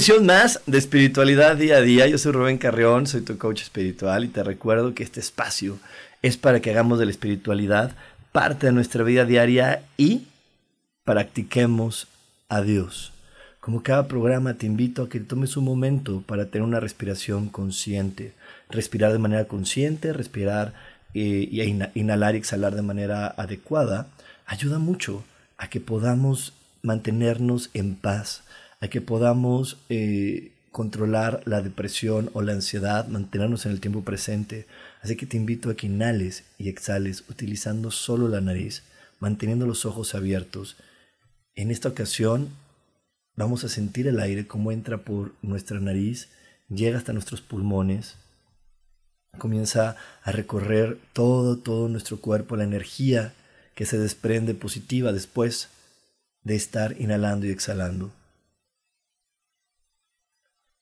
Una misión más de espiritualidad día a día. Yo soy Rubén Carreón, soy tu coach espiritual y te recuerdo que este espacio es para que hagamos de la espiritualidad parte de nuestra vida diaria y practiquemos a Dios. Como cada programa te invito a que tomes un momento para tener una respiración consciente. Respirar de manera consciente, respirar eh, y inhalar y exhalar de manera adecuada ayuda mucho a que podamos mantenernos en paz, a que podamos eh, controlar la depresión o la ansiedad, mantenernos en el tiempo presente. Así que te invito a que inhales y exhales utilizando solo la nariz, manteniendo los ojos abiertos. En esta ocasión vamos a sentir el aire como entra por nuestra nariz, llega hasta nuestros pulmones, comienza a recorrer todo, todo nuestro cuerpo, la energía que se desprende positiva después de estar inhalando y exhalando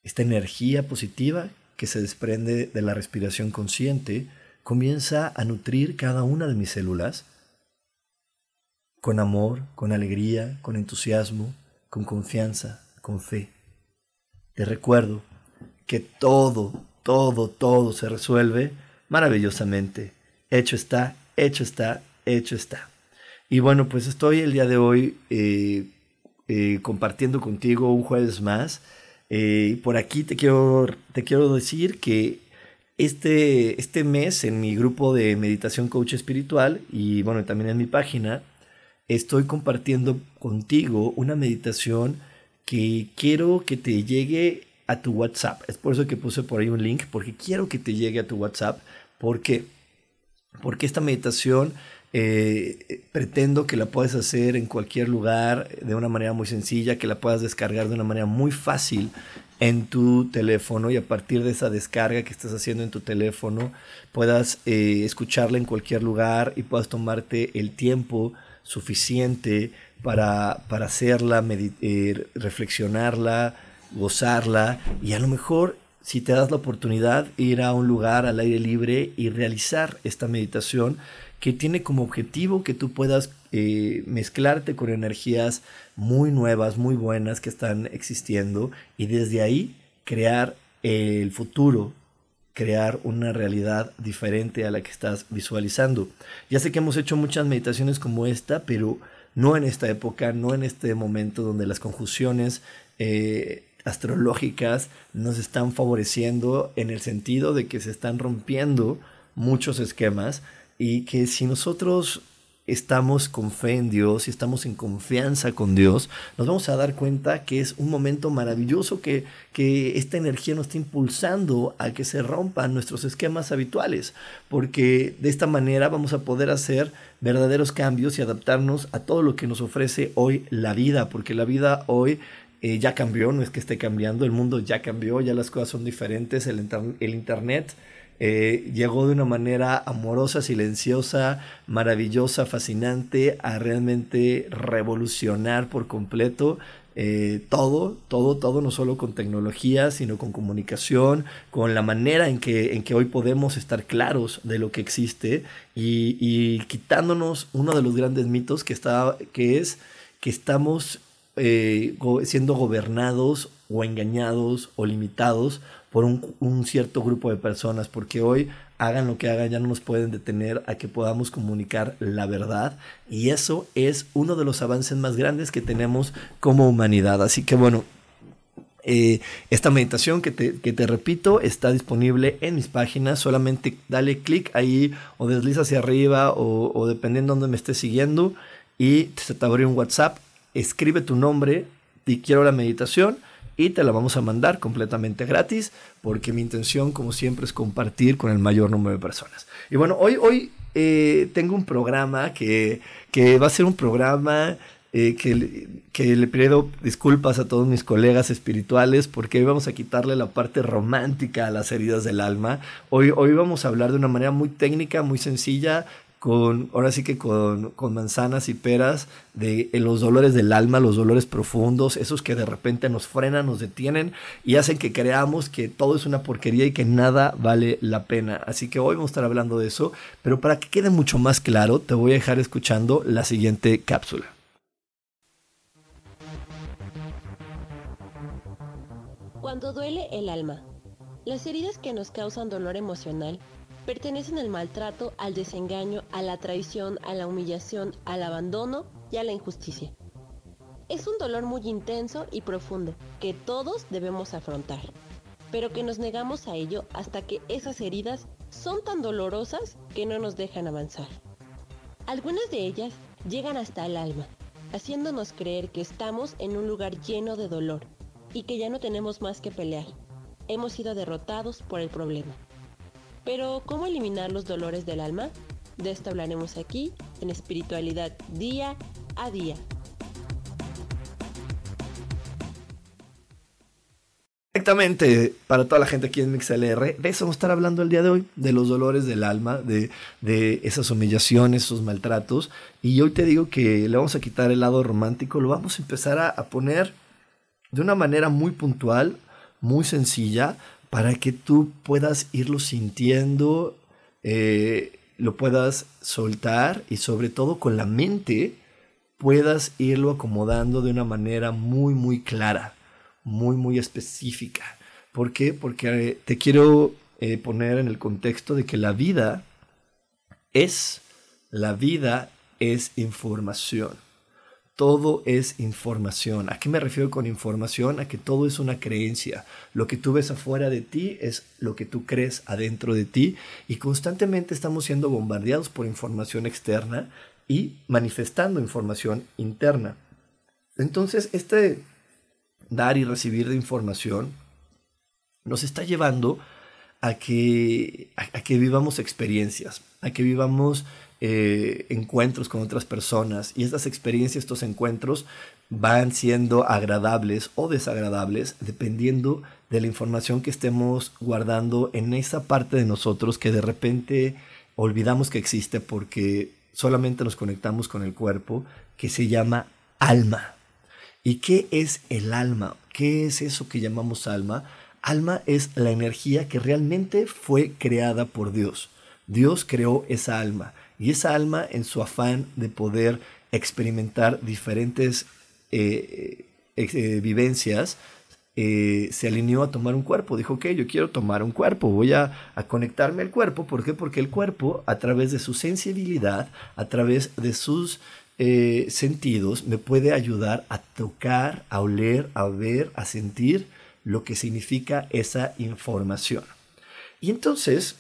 esta energía positiva que se desprende de la respiración consciente comienza a nutrir cada una de mis células con amor, con alegría, con entusiasmo, con confianza, con fe. Te recuerdo que todo, todo, todo se resuelve maravillosamente. Hecho está, hecho está, hecho está. Y bueno, pues estoy el día de hoy eh, eh, compartiendo contigo un jueves más eh, por aquí te quiero, te quiero decir que este, este mes en mi grupo de meditación coach espiritual y bueno, también en mi página, estoy compartiendo contigo una meditación que quiero que te llegue a tu WhatsApp. Es por eso que puse por ahí un link, porque quiero que te llegue a tu WhatsApp. ¿Por qué? Porque esta meditación eh, pretendo que la puedas hacer en cualquier lugar de una manera muy sencilla, que la puedas descargar de una manera muy fácil en tu teléfono y a partir de esa descarga que estás haciendo en tu teléfono puedas eh, escucharla en cualquier lugar y puedas tomarte el tiempo suficiente para, para hacerla, eh, reflexionarla, gozarla y a lo mejor si te das la oportunidad ir a un lugar al aire libre y realizar esta meditación que tiene como objetivo que tú puedas eh, mezclarte con energías muy nuevas, muy buenas que están existiendo y desde ahí crear el futuro, crear una realidad diferente a la que estás visualizando. Ya sé que hemos hecho muchas meditaciones como esta, pero no en esta época, no en este momento donde las conjunciones eh, astrológicas nos están favoreciendo en el sentido de que se están rompiendo muchos esquemas y que si nosotros estamos con fe en Dios y estamos en confianza con Dios, nos vamos a dar cuenta que es un momento maravilloso que, que esta energía nos está impulsando a que se rompan nuestros esquemas habituales, porque de esta manera vamos a poder hacer verdaderos cambios y adaptarnos a todo lo que nos ofrece hoy la vida, porque la vida hoy eh, ya cambió, no es que esté cambiando, el mundo ya cambió, ya las cosas son diferentes, el, el Internet eh, llegó de una manera amorosa, silenciosa, maravillosa, fascinante, a realmente revolucionar por completo eh, todo, todo, todo, no solo con tecnología, sino con comunicación, con la manera en que, en que hoy podemos estar claros de lo que existe y, quitándonos uno de los grandes mitos que, está, que es que estamos eh, siendo gobernados o engañados o limitados por un, cierto grupo de personas, porque hoy hagan lo que hagan, ya no nos pueden detener a que podamos comunicar la verdad. Y eso es uno de los avances más grandes que tenemos como humanidad. Así que bueno, eh, esta meditación que te, repito está disponible en mis páginas. Solamente dale clic ahí o desliza hacia arriba o, o dependiendo de dónde me estés siguiendo y se te abre un WhatsApp. Escribe tu nombre y quiero la meditación y te la vamos a mandar completamente gratis porque mi intención como siempre es compartir con el mayor número de personas. Y bueno, hoy, hoy eh, tengo un programa que, que, va a ser un programa eh, que, que, le pido disculpas a todos mis colegas espirituales porque hoy vamos a quitarle la parte romántica a las heridas del alma. Hoy, hoy vamos a hablar de una manera muy técnica, muy sencilla, con, ahora sí que con, manzanas y peras, de los dolores del alma, los dolores profundos, esos que de repente nos frenan, nos detienen y hacen que creamos que todo es una porquería y que nada vale la pena. Así que hoy vamos a estar hablando de eso, pero para que quede mucho más claro, te voy a dejar escuchando la siguiente cápsula. Cuando duele el alma, las heridas que nos causan dolor emocional pertenecen al maltrato, al desengaño, a la traición, a la humillación, al abandono y a la injusticia. Es un dolor muy intenso y profundo que todos debemos afrontar, pero que nos negamos a ello hasta que esas heridas son tan dolorosas que no nos dejan avanzar. Algunas de ellas llegan hasta el alma, haciéndonos creer que estamos en un lugar lleno de dolor y que ya no tenemos más que pelear. Hemos sido derrotados por el problema. Pero, ¿cómo eliminar los dolores del alma? De esto hablaremos aquí en espiritualidad día a día. Exactamente, para toda la gente aquí en MixLR, de eso vamos a estar hablando el día de hoy, de los dolores del alma, de, esas humillaciones, esos maltratos. Y hoy te digo que le vamos a quitar el lado romántico, lo vamos a empezar a poner de una manera muy puntual, muy sencilla, para que tú puedas irlo sintiendo, eh, lo puedas soltar y sobre todo con la mente puedas irlo acomodando de una manera muy, muy clara, muy, muy específica. ¿Por qué? Porque eh, te quiero eh, poner en el contexto de que la vida es, la vida es información todo es información. ¿A qué me refiero con información? A que todo es una creencia. Lo que tú ves afuera de ti es lo que tú crees adentro de ti y constantemente estamos siendo bombardeados por información externa y manifestando información interna. Entonces, este dar y recibir de información nos está llevando a que, a que vivamos experiencias, a que vivamos eh, encuentros con otras personas y estas experiencias, estos encuentros van siendo agradables o desagradables dependiendo de la información que estemos guardando en esa parte de nosotros que de repente olvidamos que existe porque solamente nos conectamos con el cuerpo que se llama alma. ¿Y qué es el alma? ¿Qué es eso que llamamos alma? Alma es la energía que realmente fue creada por Dios. Dios creó esa alma y esa alma, en su afán de poder experimentar diferentes eh, eh, eh, vivencias, se alineó a tomar un cuerpo. Dijo, ok, yo quiero tomar un cuerpo, voy a, conectarme al cuerpo. ¿Por qué? Porque el cuerpo, a través de su sensibilidad, a través de sus sentidos, me puede ayudar a tocar, a oler, a ver, a sentir lo que significa esa información. Y entonces,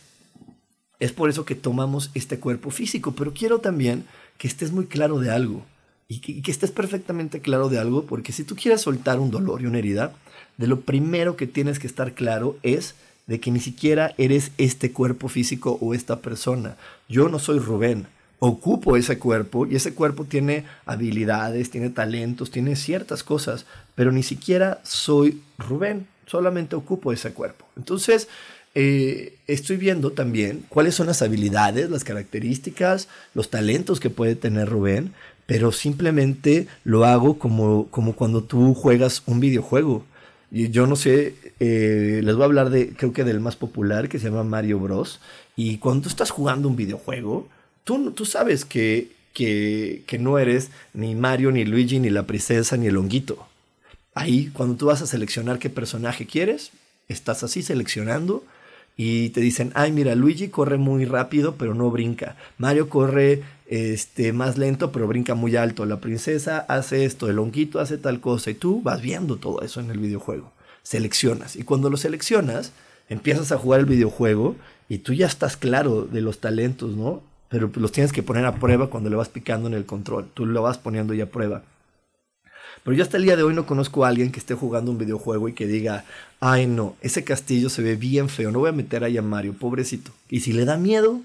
es por eso que tomamos este cuerpo físico, pero quiero también que estés muy claro de algo y que, estés perfectamente claro de algo, porque si tú quieres soltar un dolor y una herida, de lo primero que tienes que estar claro es de que ni siquiera eres este cuerpo físico o esta persona. Yo no soy Rubén, ocupo ese cuerpo y ese cuerpo tiene habilidades, tiene talentos, tiene ciertas cosas, pero ni siquiera soy Rubén, solamente ocupo ese cuerpo. Entonces, eh, estoy viendo también cuáles son las habilidades, las características, los talentos que puede tener Rubén, pero simplemente lo hago como, como cuando tú juegas un videojuego. Y yo no sé, eh, les voy a hablar de, creo que del más popular, que se llama Mario Bros. Y cuando tú estás jugando un videojuego, tú, tú sabes que, que, que no eres ni Mario, ni Luigi, ni la princesa, ni el honguito. Ahí, cuando tú vas a seleccionar qué personaje quieres, estás así seleccionando y te dicen, ay, mira, Luigi corre muy rápido, pero no brinca. Mario corre este, más lento, pero brinca muy alto. La princesa hace esto, el honguito hace tal cosa, y tú vas viendo todo eso en el videojuego. Seleccionas. Y cuando lo seleccionas, empiezas a jugar el videojuego y tú ya estás claro de los talentos, ¿no? Pero los tienes que poner a prueba cuando le vas picando en el control. Tú lo vas poniendo ya a prueba. Pero yo hasta el día de hoy no conozco a alguien que esté jugando un videojuego y que diga, ay no, ese castillo se ve bien feo, no voy a meter ahí a Mario, pobrecito. Y si le da miedo,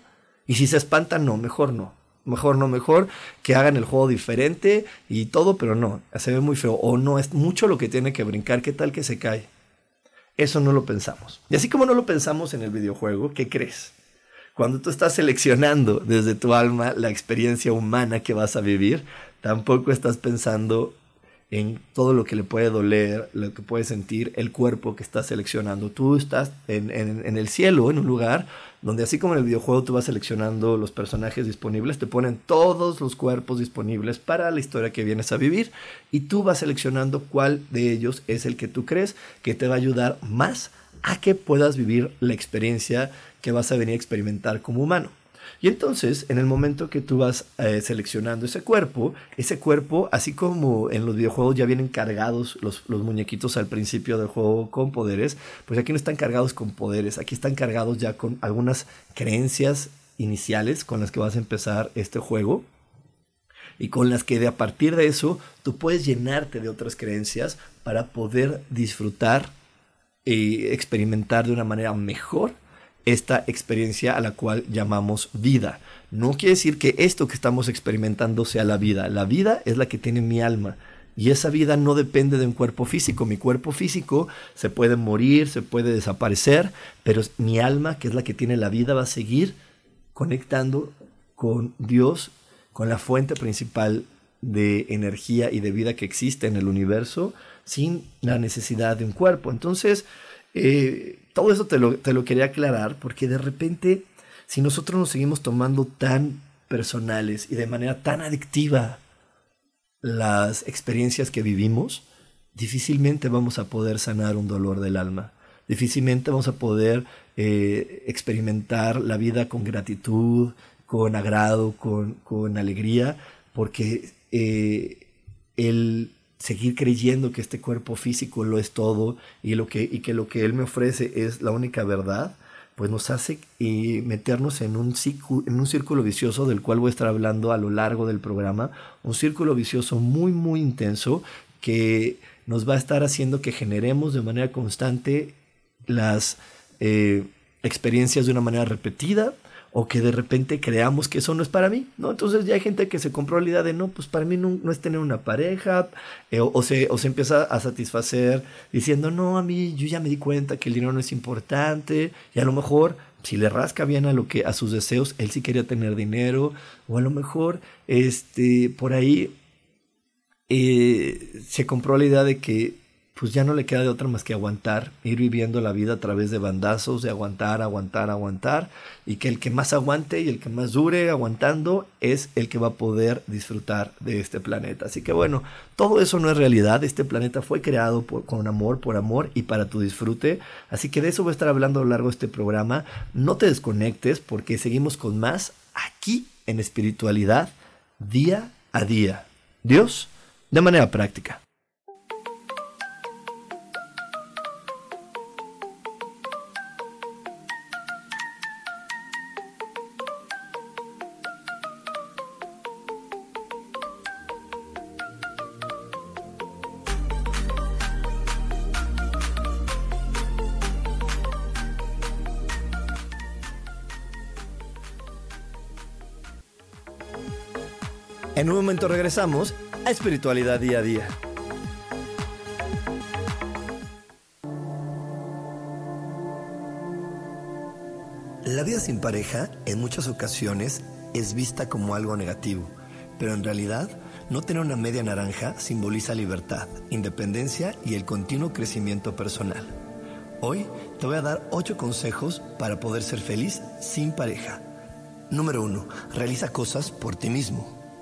y si se espanta, no, mejor no. Mejor no, mejor que hagan el juego diferente y todo, pero no, se ve muy feo. O no, es mucho lo que tiene que brincar, ¿qué tal que se cae? Eso no lo pensamos. Y así como no lo pensamos en el videojuego, ¿qué crees? Cuando tú estás seleccionando desde tu alma la experiencia humana que vas a vivir, tampoco estás pensando en todo lo que le puede doler, lo que puede sentir el cuerpo que estás seleccionando. Tú estás en, el cielo, en un lugar donde así como en el videojuego tú vas seleccionando los personajes disponibles, te ponen todos los cuerpos disponibles para la historia que vienes a vivir y tú vas seleccionando cuál de ellos es el que tú crees que te va a ayudar más a que puedas vivir la experiencia que vas a venir a experimentar como humano. Y entonces, en el momento que tú vas eh, seleccionando ese cuerpo, ese cuerpo, así como en los videojuegos ya vienen cargados los, los, muñequitos al principio del juego con poderes, pues aquí no están cargados con poderes, aquí están cargados ya con algunas creencias iniciales con las que vas a empezar este juego. Y con las que de a partir de eso tú puedes llenarte de otras creencias para poder disfrutar y experimentar de una manera mejor esta experiencia a la cual llamamos vida. No quiere decir que esto que estamos experimentando sea la vida. La vida es la que tiene mi alma. Y esa vida no depende de un cuerpo físico. Mi cuerpo físico se puede morir, se puede desaparecer, pero mi alma, que es la que tiene la vida, va a seguir conectando con Dios, con la fuente principal de energía y de vida que existe en el universo, sin la necesidad de un cuerpo. Entonces, eh, todo eso te lo, te lo quería aclarar porque de repente, si nosotros nos seguimos tomando tan personales y de manera tan adictiva las experiencias que vivimos, difícilmente vamos a poder sanar un dolor del alma. Difícilmente vamos a poder eh, experimentar la vida con gratitud, con agrado, con, con alegría, porque eh, el seguir creyendo que este cuerpo físico lo es todo y, lo que, y que lo que Él me ofrece es la única verdad, pues nos hace eh, meternos en un, en un círculo vicioso del cual voy a estar hablando a lo largo del programa, un círculo vicioso muy, muy intenso que nos va a estar haciendo que generemos de manera constante las eh, experiencias de una manera repetida, o que de repente creamos que eso no es para mí, ¿no? Entonces ya hay gente que se compró la idea de, no, pues para mí no, es tener una pareja, eh, o, se, o se empieza a satisfacer diciendo, no, a mí yo ya me di cuenta que el dinero no es importante, y a lo mejor si le rasca bien a lo que a sus deseos, él sí quería tener dinero, o a lo mejor este por ahí eh, se compró la idea de que pues ya no le queda de otra más que aguantar, ir viviendo la vida a través de bandazos, de aguantar, aguantar, aguantar, y que el que más aguante y el que más dure aguantando es el que va a poder disfrutar de este planeta. Así que bueno, todo eso no es realidad, este planeta fue creado con amor, por amor y para tu disfrute, así que de eso voy a estar hablando a lo largo de este programa. No te desconectes porque seguimos con más aquí en espiritualidad, día a día. Dios, de manera práctica. Regresamos a Espiritualidad Día a Día. La vida sin pareja en muchas ocasiones es vista como algo negativo, pero en realidad no tener una media naranja simboliza libertad, independencia y el continuo crecimiento personal. Hoy te voy a dar 8 consejos para poder ser feliz sin pareja. Número 1. Realiza cosas por ti mismo.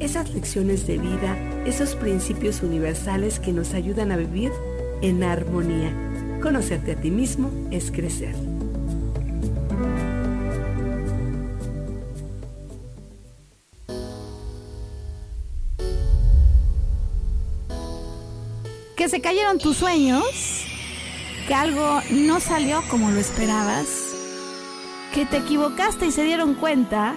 esas lecciones de vida, esos principios universales que nos ayudan a vivir en armonía. Conocerte a ti mismo es crecer. Que se cayeron tus sueños, que algo no salió como lo esperabas, que te equivocaste y se dieron cuenta.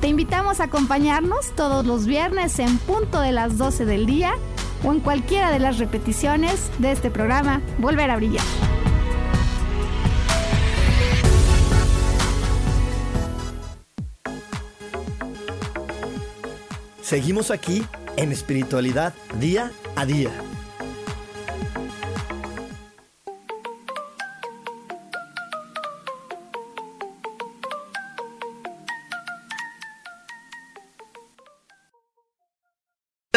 Te invitamos a acompañarnos todos los viernes en punto de las 12 del día o en cualquiera de las repeticiones de este programa Volver a Brillar. Seguimos aquí en espiritualidad día a día.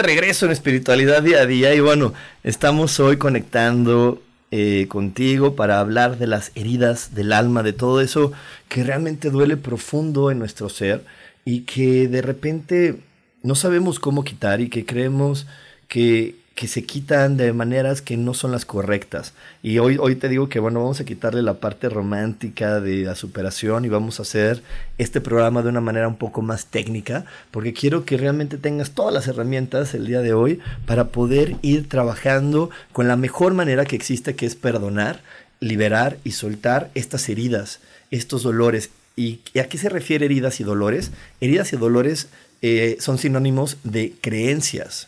Regreso en espiritualidad día a día y bueno, estamos hoy conectando eh, contigo para hablar de las heridas del alma, de todo eso que realmente duele profundo en nuestro ser y que de repente no sabemos cómo quitar y que creemos que que se quitan de maneras que no son las correctas. Y hoy, hoy te digo que bueno, vamos a quitarle la parte romántica de la superación y vamos a hacer este programa de una manera un poco más técnica, porque quiero que realmente tengas todas las herramientas el día de hoy para poder ir trabajando con la mejor manera que existe, que es perdonar, liberar y soltar estas heridas, estos dolores. ¿Y a qué se refiere heridas y dolores? Heridas y dolores eh, son sinónimos de creencias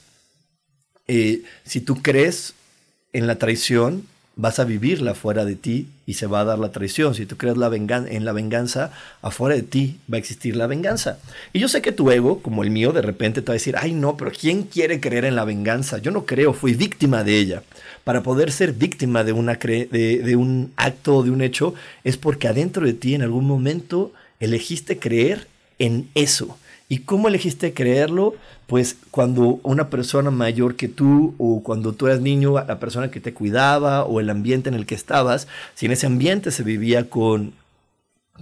eh, si tú crees en la traición, vas a vivirla fuera de ti y se va a dar la traición. Si tú crees en la venganza, afuera de ti va a existir la venganza. Y yo sé que tu ego, como el mío, de repente te va a decir, ay no, pero ¿quién quiere creer en la venganza? Yo no creo, fui víctima de ella. Para poder ser víctima de, una de, de un acto o de un hecho, es porque adentro de ti en algún momento elegiste creer en eso. ¿Y cómo elegiste creerlo? Pues cuando una persona mayor que tú o cuando tú eras niño, la persona que te cuidaba o el ambiente en el que estabas, si en ese ambiente se vivía con,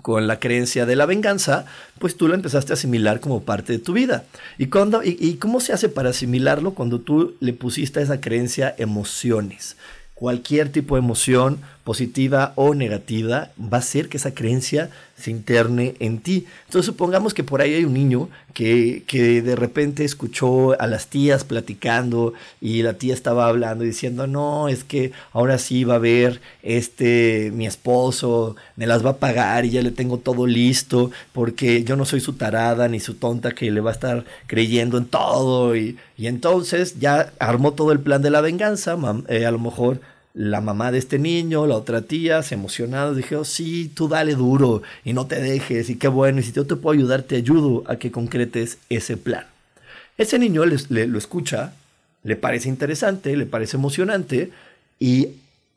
con la creencia de la venganza, pues tú lo empezaste a asimilar como parte de tu vida. ¿Y, cuando, y, cómo se hace para asimilarlo cuando tú le pusiste a esa creencia emociones? cualquier tipo de emoción, positiva o negativa, va a hacer que esa creencia se interne en ti. Entonces supongamos que por ahí hay un niño que, que, de repente escuchó a las tías platicando y la tía estaba hablando diciendo, no, es que ahora sí va a ver este, mi esposo, me las va a pagar y ya le tengo todo listo porque yo no soy su tarada ni su tonta que le va a estar creyendo en todo y, y entonces ya armó todo el plan de la venganza, eh, a lo mejor la mamá de este niño, la otra tía, se emocionaron, dijeron, sí, tú dale duro y no te dejes y qué bueno, y si yo te puedo ayudar, te ayudo a que concretes ese plan. Ese niño le, lo escucha, le parece interesante, le parece emocionante y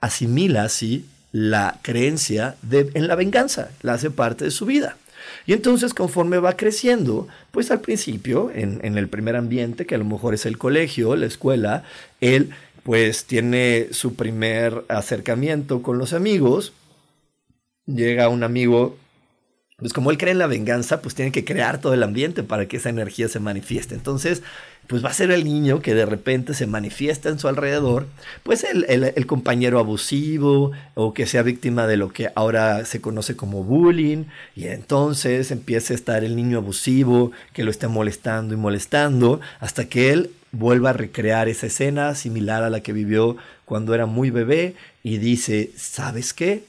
asimila así la creencia de, en la venganza, la hace parte de su vida. Y entonces conforme va creciendo, pues al principio, en, en, el primer ambiente, que a lo mejor es el colegio, la escuela, él pues tiene su primer acercamiento con los amigos. Llega un amigo, pues como él cree en la venganza, pues tiene que crear todo el ambiente para que esa energía se manifieste. Entonces, pues va a ser el niño que de repente se manifiesta en su alrededor, pues el, el, compañero abusivo o que sea víctima de lo que ahora se conoce como bullying, y entonces empieza a estar el niño abusivo que lo está molestando y molestando, hasta que él vuelva a recrear esa escena similar a la que vivió cuando era muy bebé y dice, ¿sabes qué?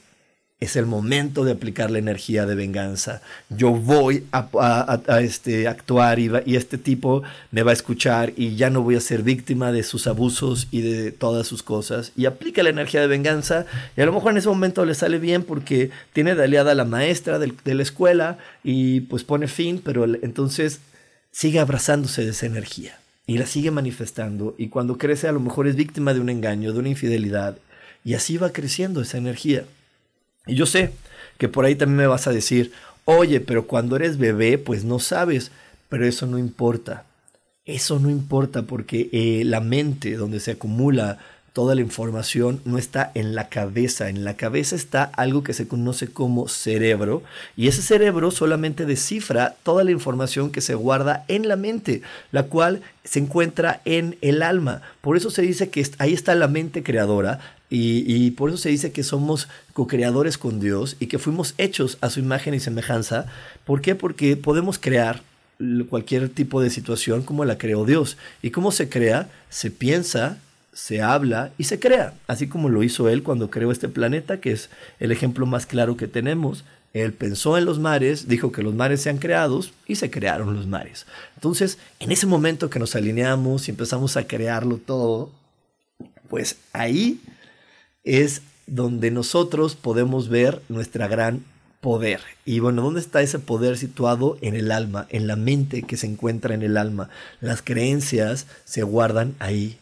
Es el momento de aplicar la energía de venganza. Yo voy a, este, actuar y, y, este tipo me va a escuchar y ya no voy a ser víctima de sus abusos y de todas sus cosas. Y aplica la energía de venganza y a lo mejor en ese momento le sale bien porque tiene de aliada a la maestra de la escuela y pues pone fin, pero entonces sigue abrazándose de esa energía y la sigue manifestando y cuando crece a lo mejor es víctima de un engaño, de una infidelidad y así va creciendo esa energía. Y yo sé que por ahí también me vas a decir, oye, pero cuando eres bebé pues no sabes, pero eso no importa. Eso no importa porque eh, la mente donde se acumula toda la información no está en la cabeza. En la cabeza está algo que se conoce como cerebro y ese cerebro solamente descifra toda la información que se guarda en la mente, la cual se encuentra en el alma. Por eso se dice que ahí está la mente creadora y, por eso se dice que somos co-creadores con Dios y que fuimos hechos a su imagen y semejanza. ¿Por qué? Porque podemos crear cualquier tipo de situación como la creó Dios. ¿Y cómo se crea? Se piensa, se habla y se crea, así como lo hizo él cuando creó este planeta, que es el ejemplo más claro que tenemos. Él pensó en los mares, dijo que los mares sean creados y se crearon los mares. Entonces, en ese momento que nos alineamos y empezamos a crearlo todo, pues ahí es donde nosotros podemos ver nuestra gran poder. Y bueno, ¿dónde está ese poder situado? En el alma, en la mente que se encuentra en el alma. Las creencias se guardan ahí,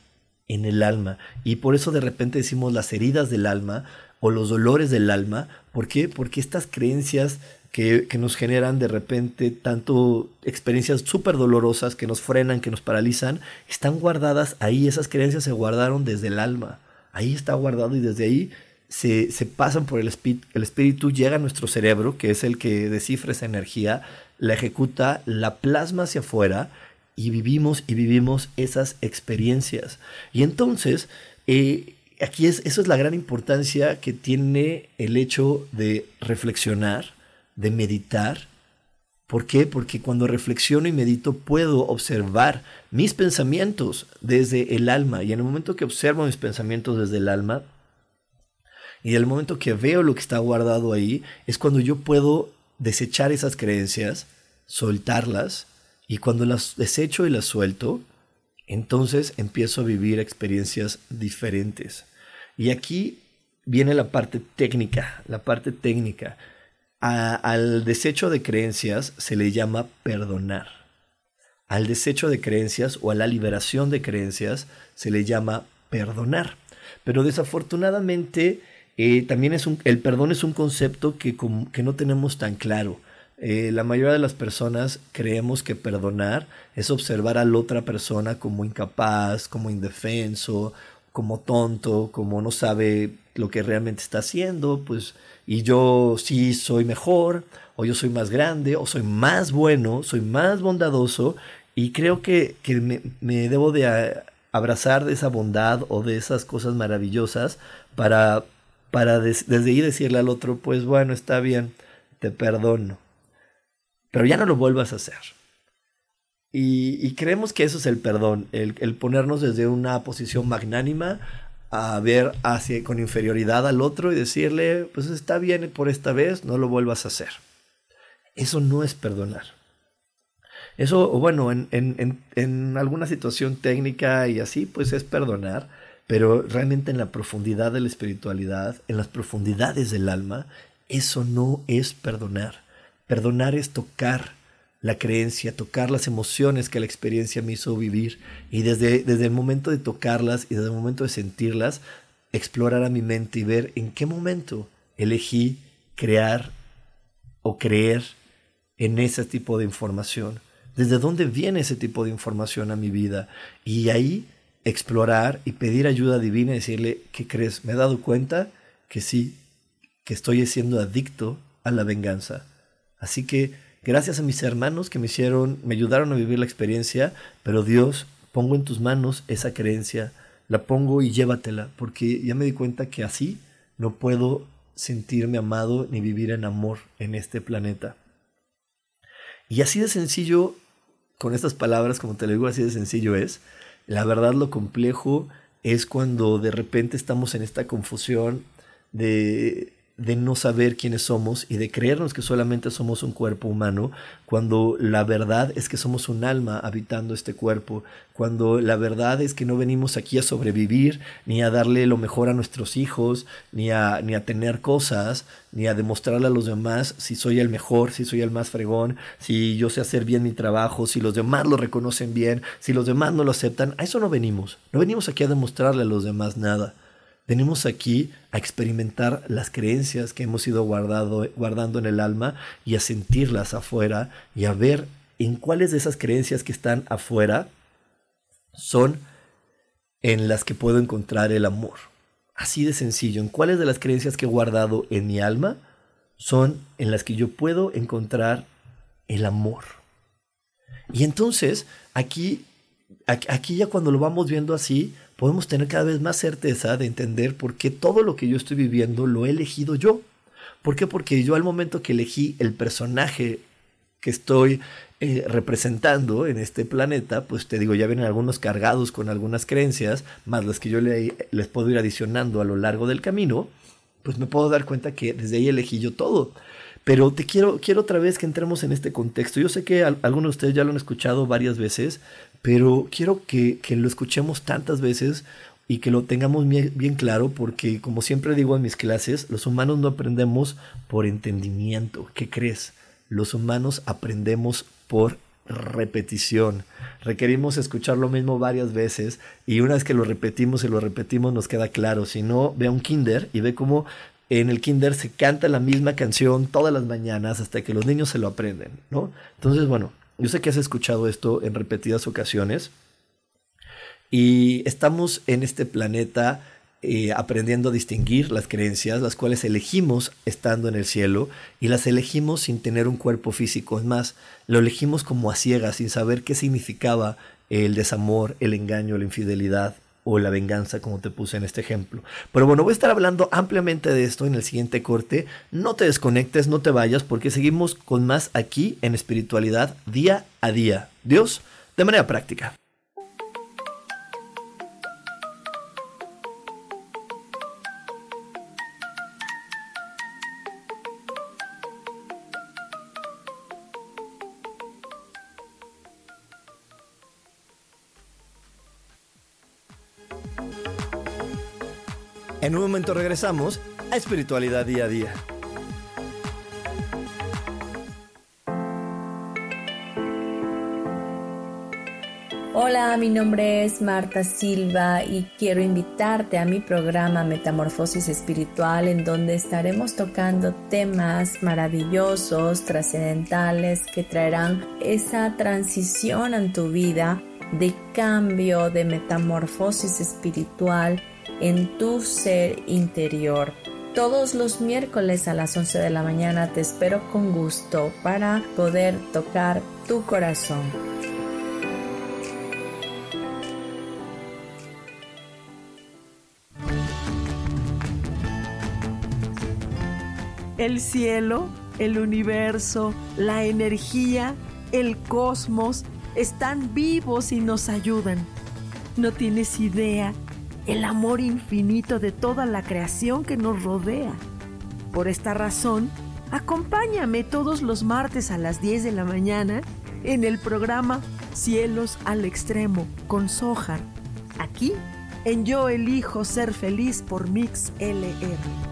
en el alma. Y por eso de repente decimos las heridas del alma o los dolores del alma. ¿Por qué? Porque estas creencias que, que nos generan de repente tanto experiencias súper dolorosas que nos frenan, que nos paralizan, están guardadas ahí. Esas creencias se guardaron desde el alma. Ahí está guardado y desde ahí se, se pasan por el espíritu. El espíritu llega a nuestro cerebro, que es el que descifra esa energía, la ejecuta, la plasma hacia afuera y vivimos y vivimos esas experiencias. Y entonces, eh, aquí es, eso es la gran importancia que tiene el hecho de reflexionar, de meditar. ¿Por qué? Porque cuando reflexiono y medito puedo observar mis pensamientos desde el alma. Y en el momento que observo mis pensamientos desde el alma, y en el momento que veo lo que está guardado ahí, es cuando yo puedo desechar esas creencias, soltarlas y cuando las desecho y las suelto, entonces empiezo a vivir experiencias diferentes. Y aquí viene la parte técnica, la parte técnica. al desecho de creencias se le llama perdonar. Al desecho de creencias o a la liberación de creencias se le llama perdonar. Pero desafortunadamente eh, también es un, el perdón es un concepto que, que no tenemos tan claro. Eh, la mayoría de las personas creemos que perdonar es observar a la otra persona como incapaz, como indefenso, como tonto, como no sabe lo que realmente está haciendo, pues, y yo sí soy mejor, o yo soy más grande, o soy más bueno, soy más bondadoso, y creo que, me, me debo de abrazar de esa bondad o de esas cosas maravillosas para, para desde ahí decirle al otro, pues bueno, está bien, te perdono, pero ya no lo vuelvas a hacer. Y, creemos que eso es el perdón, el, ponernos desde una posición magnánima a ver hacia, con inferioridad al otro y decirle, pues está bien por esta vez, no lo vuelvas a hacer. Eso no es perdonar. Eso, bueno, en, en, en, alguna situación técnica y así, pues es perdonar, pero realmente en la profundidad de la espiritualidad, en las profundidades del alma, eso no es perdonar. Perdonar es tocar la creencia, tocar las emociones que la experiencia me hizo vivir y desde, desde el momento de tocarlas y desde el momento de sentirlas, explorar a mi mente y ver en qué momento elegí crear o creer en ese tipo de información, desde dónde viene ese tipo de información a mi vida y ahí explorar y pedir ayuda divina y decirle, ¿qué crees? Me he dado cuenta que sí, que estoy siendo adicto a la venganza. Así que Gracias a mis hermanos que me hicieron, me ayudaron a vivir la experiencia, pero Dios, pongo en tus manos esa creencia, la pongo y llévatela, porque ya me di cuenta que así no puedo sentirme amado ni vivir en amor en este planeta. Y así de sencillo, con estas palabras, como te lo digo, así de sencillo es. La verdad lo complejo es cuando de repente estamos en esta confusión de de no saber quiénes somos y de creernos que solamente somos un cuerpo humano, cuando la verdad es que somos un alma habitando este cuerpo, cuando la verdad es que no venimos aquí a sobrevivir, ni a darle lo mejor a nuestros hijos, ni a, ni a tener cosas, ni a demostrarle a los demás si soy el mejor, si soy el más fregón, si yo sé hacer bien mi trabajo, si los demás lo reconocen bien, si los demás no lo aceptan, a eso no venimos, no venimos aquí a demostrarle a los demás nada. Venimos aquí a experimentar las creencias que hemos ido guardado, guardando en el alma y a sentirlas afuera y a ver en cuáles de esas creencias que están afuera son en las que puedo encontrar el amor. Así de sencillo, en cuáles de las creencias que he guardado en mi alma son en las que yo puedo encontrar el amor. Y entonces, aquí, aquí ya cuando lo vamos viendo así, podemos tener cada vez más certeza de entender por qué todo lo que yo estoy viviendo lo he elegido yo. ¿Por qué? Porque yo al momento que elegí el personaje que estoy eh, representando en este planeta, pues te digo, ya vienen algunos cargados con algunas creencias, más las que yo les puedo ir adicionando a lo largo del camino, pues me puedo dar cuenta que desde ahí elegí yo todo. Pero te quiero, quiero otra vez que entremos en este contexto. Yo sé que algunos de ustedes ya lo han escuchado varias veces, pero quiero que, lo escuchemos tantas veces y que lo tengamos bien, claro, porque como siempre digo en mis clases, los humanos no aprendemos por entendimiento. ¿Qué crees? Los humanos aprendemos por repetición. Requerimos escuchar lo mismo varias veces y una vez que lo repetimos y lo repetimos nos queda claro. Si no, ve a un kinder y ve cómo en el kinder se canta la misma canción todas las mañanas hasta que los niños se lo aprenden, ¿no? Entonces, bueno, yo sé que has escuchado esto en repetidas ocasiones y estamos en este planeta eh, aprendiendo a distinguir las creencias, las cuales elegimos estando en el cielo y las elegimos sin tener un cuerpo físico. Es más, lo elegimos como a ciegas, sin saber qué significaba el desamor, el engaño, la infidelidad, o la venganza, como te puse en este ejemplo. Pero bueno, voy a estar hablando ampliamente de esto en el siguiente corte. No te desconectes, no te vayas, porque seguimos con más aquí en espiritualidad día a día. Dios, de manera práctica. En un momento regresamos a Espiritualidad Día a Día. Hola, mi nombre es Marta Silva y quiero invitarte a mi programa Metamorfosis Espiritual en donde estaremos tocando temas maravillosos, trascendentales que traerán esa transición en tu vida de cambio, de metamorfosis espiritual en tu ser interior. Todos los miércoles a las 11 de la mañana te espero con gusto para poder tocar tu corazón. El cielo, el universo, la energía, el cosmos están vivos y nos ayudan. No tienes idea el amor infinito de toda la creación que nos rodea. Por esta razón, acompáñame todos los martes a las 10 de la mañana en el programa Cielos al Extremo con Sojar, aquí en Yo Elijo Ser Feliz por Mix LR.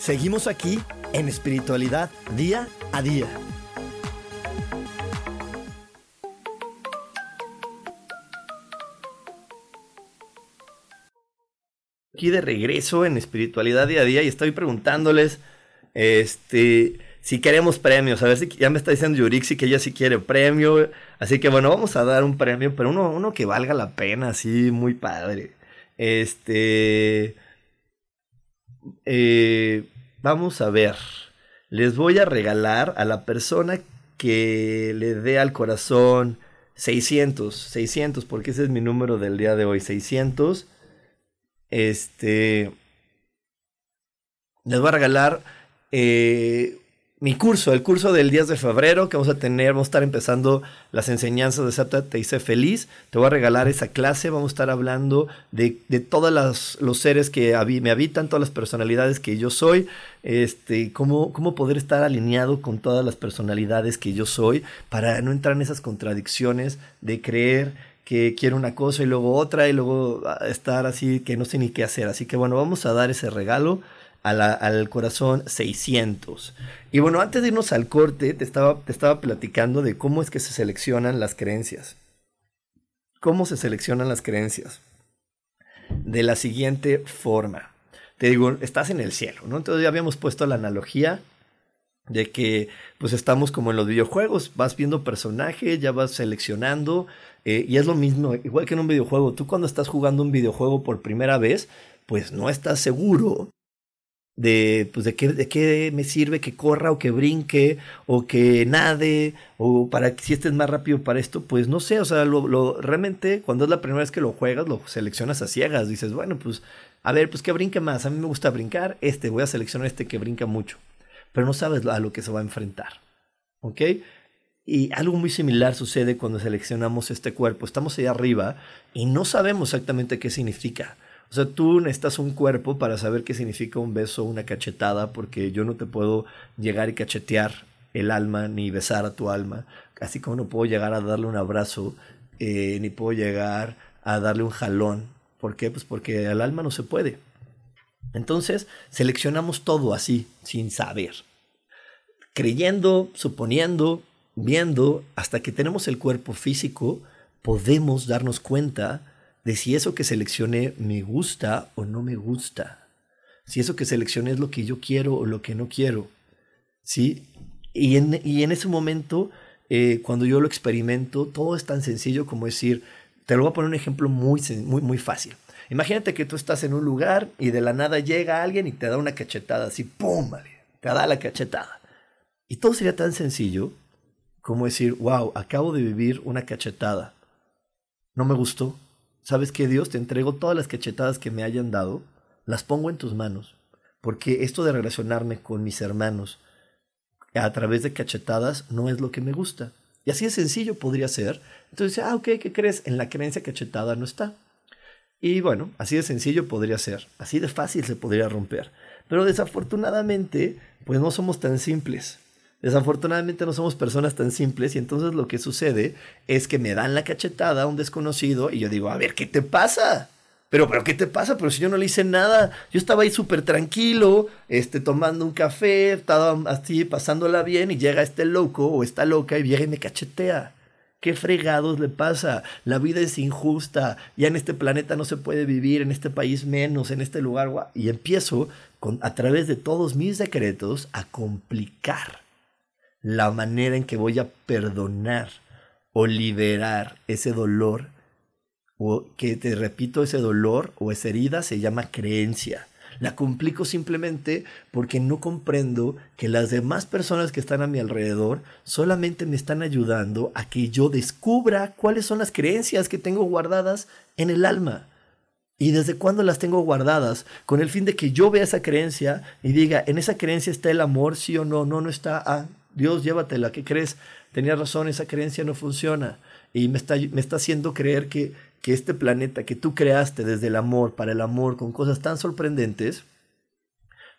Seguimos aquí en espiritualidad día a día. aquí de regreso en espiritualidad día a día y estoy preguntándoles este si queremos premios, a ver si ya me está diciendo Yurixi que ella sí quiere premio, así que bueno, vamos a dar un premio, pero uno, uno que valga la pena, así muy padre. Este eh, vamos a ver, les voy a regalar a la persona que le dé al corazón 600, 600, porque ese es mi número del día de hoy, 600 este. Les voy a regalar eh, mi curso, el curso del 10 de febrero que vamos a tener. Vamos a estar empezando las enseñanzas de Sata Te hice feliz. Te voy a regalar esa clase. Vamos a estar hablando de, de todos los seres que me habitan, todas las personalidades que yo soy. Este, cómo, cómo poder estar alineado con todas las personalidades que yo soy para no entrar en esas contradicciones de creer que quiero una cosa y luego otra y luego ah, estar así que no sé ni qué hacer. Así que bueno, vamos a dar ese regalo al corazón 600. Y bueno, antes de irnos al corte, te estaba, te estaba platicando de cómo es que se seleccionan las creencias. ¿Cómo se seleccionan las creencias? De la siguiente forma. Te digo, estás en el cielo, ¿no? Entonces ya habíamos puesto la analogía de que pues estamos como en los videojuegos, vas viendo personajes, ya vas seleccionando eh, y es lo mismo, igual que en un videojuego, tú cuando estás jugando un videojuego por primera vez, pues no estás seguro de, pues de, qué, de qué me sirve que corra o que brinque o que nade o para que si estés más rápido para esto, pues no sé, o sea, lo, lo, realmente cuando es la primera vez que lo juegas, lo seleccionas a ciegas, dices, bueno, pues a ver, pues que brinque más, a mí me gusta brincar, este, voy a seleccionar este que brinca mucho, pero no sabes a lo que se va a enfrentar, ¿ok? Y algo muy similar sucede cuando seleccionamos este cuerpo. Estamos ahí arriba y no sabemos exactamente qué significa. O sea, tú necesitas un cuerpo para saber qué significa un beso una cachetada, porque yo no te puedo llegar y cachetear el alma ni besar a tu alma, así como no puedo llegar a darle un abrazo, eh, ni puedo llegar a darle un jalón. ¿Por qué? Pues porque al alma no se puede. Entonces, seleccionamos todo así, sin saber. Creyendo, suponiendo, viendo hasta que tenemos el cuerpo físico, podemos darnos cuenta de si eso que seleccioné me gusta o no me gusta. Si eso que seleccioné es lo que yo quiero o lo que no quiero. ¿Sí? Y en, y en ese momento, eh, cuando yo lo experimento, todo es tan sencillo como decir, te lo voy a poner un ejemplo muy, muy, muy fácil. Imagínate que tú estás en un lugar y de la nada llega alguien y te da una cachetada así, ¡pum! Te da la cachetada. Y todo sería tan sencillo como decir, wow, acabo de vivir una cachetada. No me gustó. ¿Sabes qué, Dios? Te entrego todas las cachetadas que me hayan dado, las pongo en tus manos. Porque esto de relacionarme con mis hermanos a través de cachetadas no es lo que me gusta. Y así de sencillo podría ser. Entonces, ah, ok, ¿qué crees? En la creencia cachetada no está. Y bueno, así de sencillo podría ser, así de fácil se podría romper. Pero desafortunadamente, pues no somos tan simples. Desafortunadamente no somos personas tan simples y entonces lo que sucede es que me dan la cachetada a un desconocido y yo digo, a ver, ¿qué te pasa? Pero, pero, ¿qué te pasa? Pero si yo no le hice nada, yo estaba ahí súper tranquilo, este, tomando un café, estaba así pasándola bien y llega este loco o esta loca y viene y me cachetea. ¿Qué fregados le pasa? La vida es injusta, ya en este planeta no se puede vivir, en este país menos, en este lugar. Y empiezo con, a través de todos mis decretos a complicar la manera en que voy a perdonar o liberar ese dolor, o que te repito, ese dolor o esa herida se llama creencia. La complico simplemente porque no comprendo que las demás personas que están a mi alrededor solamente me están ayudando a que yo descubra cuáles son las creencias que tengo guardadas en el alma. ¿Y desde cuándo las tengo guardadas? Con el fin de que yo vea esa creencia y diga, en esa creencia está el amor, sí o no, no, no está, ah, Dios llévatela, ¿qué crees? Tenía razón, esa creencia no funciona. Y me está, me está haciendo creer que que este planeta que tú creaste desde el amor, para el amor, con cosas tan sorprendentes,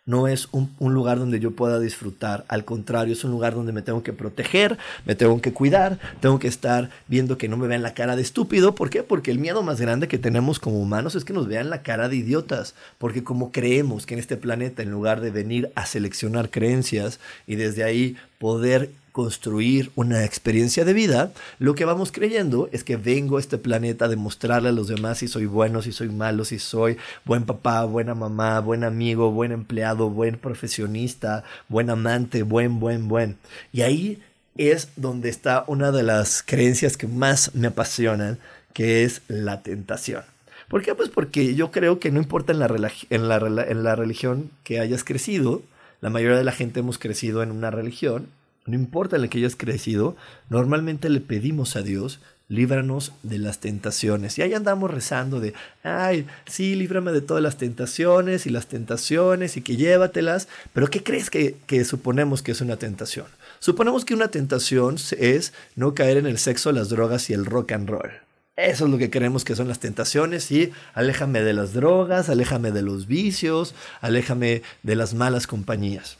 no es un, lugar donde yo pueda disfrutar. Al contrario, es un lugar donde me tengo que proteger, me tengo que cuidar, tengo que estar viendo que no me vean la cara de estúpido. ¿Por qué? Porque el miedo más grande que tenemos como humanos es que nos vean la cara de idiotas. Porque como creemos que en este planeta, en lugar de venir a seleccionar creencias y desde ahí poder construir una experiencia de vida, lo que vamos creyendo es que vengo a este planeta a demostrarle a los demás si soy bueno, si soy malo, si soy buen papá, buena mamá, buen amigo, buen empleado, buen profesionista, buen amante, buen, buen, buen. Y ahí es donde está una de las creencias que más me apasionan, que es la tentación. ¿Por qué? Pues porque yo creo que no importa en la, en la, en la religión que hayas crecido, la mayoría de la gente hemos crecido en una religión no importa en la que hayas crecido, normalmente le pedimos a Dios, líbranos de las tentaciones. Y ahí andamos rezando de, ay, sí, líbrame de todas las tentaciones y las tentaciones y que llévatelas. Pero ¿qué crees que, que suponemos que es una tentación? Suponemos que una tentación es no caer en el sexo, las drogas y el rock and roll. Eso es lo que creemos que son las tentaciones y aléjame de las drogas, aléjame de los vicios, aléjame de las malas compañías.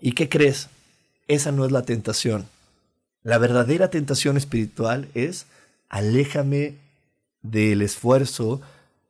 ¿Y qué crees? Esa no es la tentación. La verdadera tentación espiritual es aléjame del esfuerzo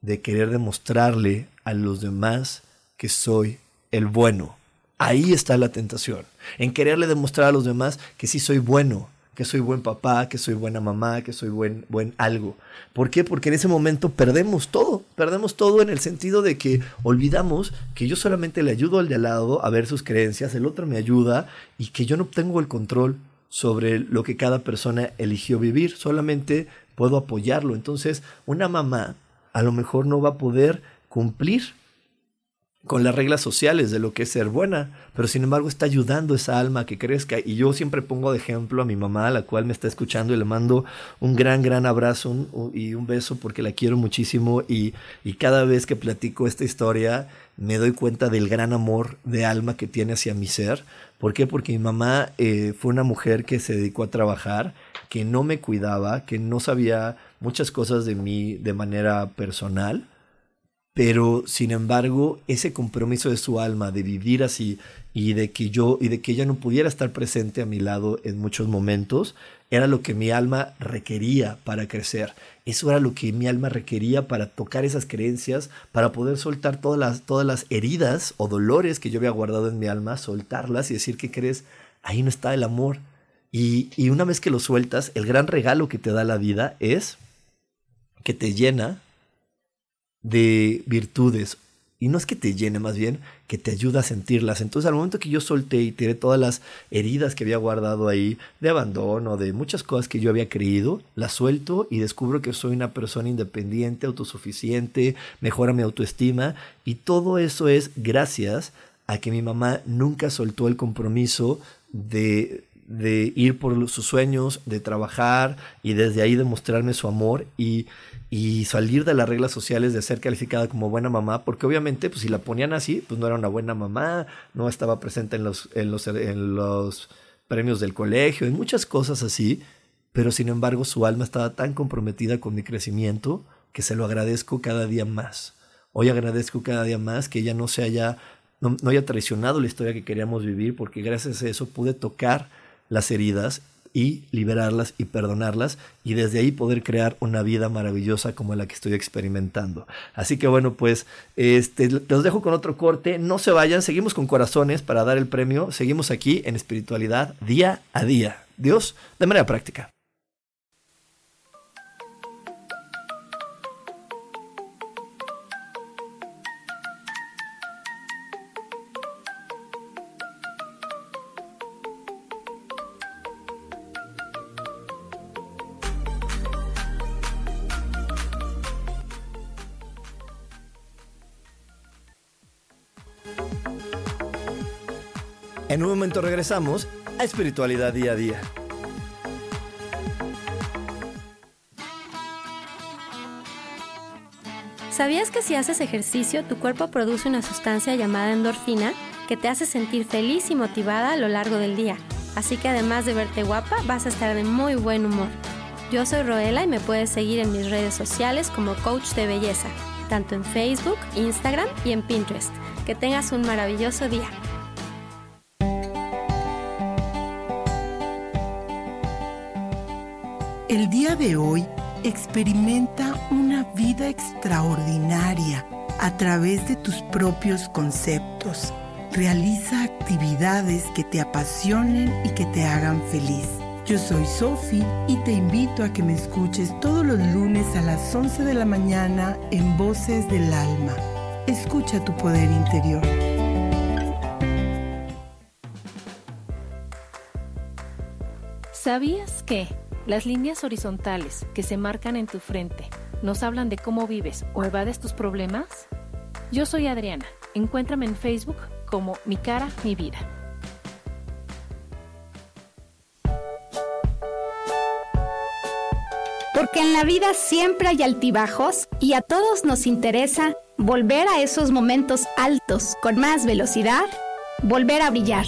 de querer demostrarle a los demás que soy el bueno. Ahí está la tentación, en quererle demostrar a los demás que sí soy bueno, que soy buen papá, que soy buena mamá, que soy buen, buen algo. ¿Por qué? Porque en ese momento perdemos todo, perdemos todo en el sentido de que olvidamos que yo solamente le ayudo al de al lado a ver sus creencias, el otro me ayuda y que yo no tengo el control sobre lo que cada persona eligió vivir, solamente puedo apoyarlo. Entonces, una mamá a lo mejor no va a poder cumplir con las reglas sociales de lo que es ser buena, pero sin embargo está ayudando esa alma a que crezca. Y yo siempre pongo de ejemplo a mi mamá, la cual me está escuchando y le mando un gran, gran abrazo y un beso porque la quiero muchísimo y, y cada vez que platico esta historia me doy cuenta del gran amor de alma que tiene hacia mi ser. ¿Por qué? Porque mi mamá eh, fue una mujer que se dedicó a trabajar, que no me cuidaba, que no sabía muchas cosas de mí de manera personal pero sin embargo ese compromiso de su alma de vivir así y de que yo y de que ella no pudiera estar presente a mi lado en muchos momentos era lo que mi alma requería para crecer. Eso era lo que mi alma requería para tocar esas creencias para poder soltar todas las todas las heridas o dolores que yo había guardado en mi alma soltarlas y decir que crees ahí no está el amor y, y una vez que lo sueltas el gran regalo que te da la vida es que te llena de virtudes. Y no es que te llene, más bien que te ayuda a sentirlas. Entonces, al momento que yo solté y tiré todas las heridas que había guardado ahí, de abandono, de muchas cosas que yo había creído, las suelto y descubro que soy una persona independiente, autosuficiente, mejora mi autoestima. Y todo eso es gracias a que mi mamá nunca soltó el compromiso de, de ir por sus sueños, de trabajar y desde ahí demostrarme su amor. Y y salir de las reglas sociales de ser calificada como buena mamá, porque obviamente pues si la ponían así, pues no era una buena mamá, no estaba presente en los, en los, en los premios del colegio, en muchas cosas así, pero sin embargo su alma estaba tan comprometida con mi crecimiento que se lo agradezco cada día más. Hoy agradezco cada día más que ella no se haya, no, no haya traicionado la historia que queríamos vivir, porque gracias a eso pude tocar las heridas y liberarlas y perdonarlas y desde ahí poder crear una vida maravillosa como la que estoy experimentando. Así que bueno, pues este, los dejo con otro corte, no se vayan, seguimos con corazones para dar el premio, seguimos aquí en espiritualidad día a día. Dios, de manera práctica. En un momento regresamos a Espiritualidad Día a Día. ¿Sabías que si haces ejercicio tu cuerpo produce una sustancia llamada endorfina que te hace sentir feliz y motivada a lo largo del día? Así que además de verte guapa, vas a estar de muy buen humor. Yo soy Roela y me puedes seguir en mis redes sociales como coach de belleza, tanto en Facebook, Instagram y en Pinterest. Que tengas un maravilloso día. El día de hoy experimenta una vida extraordinaria a través de tus propios conceptos. Realiza actividades que te apasionen y que te hagan feliz. Yo soy Sofi y te invito a que me escuches todos los lunes a las 11 de la mañana en Voces del Alma. Escucha tu poder interior. ¿Sabías que las líneas horizontales que se marcan en tu frente nos hablan de cómo vives o evades tus problemas? Yo soy Adriana. Encuéntrame en Facebook como Mi cara, mi vida. Porque en la vida siempre hay altibajos y a todos nos interesa volver a esos momentos altos con más velocidad, volver a brillar.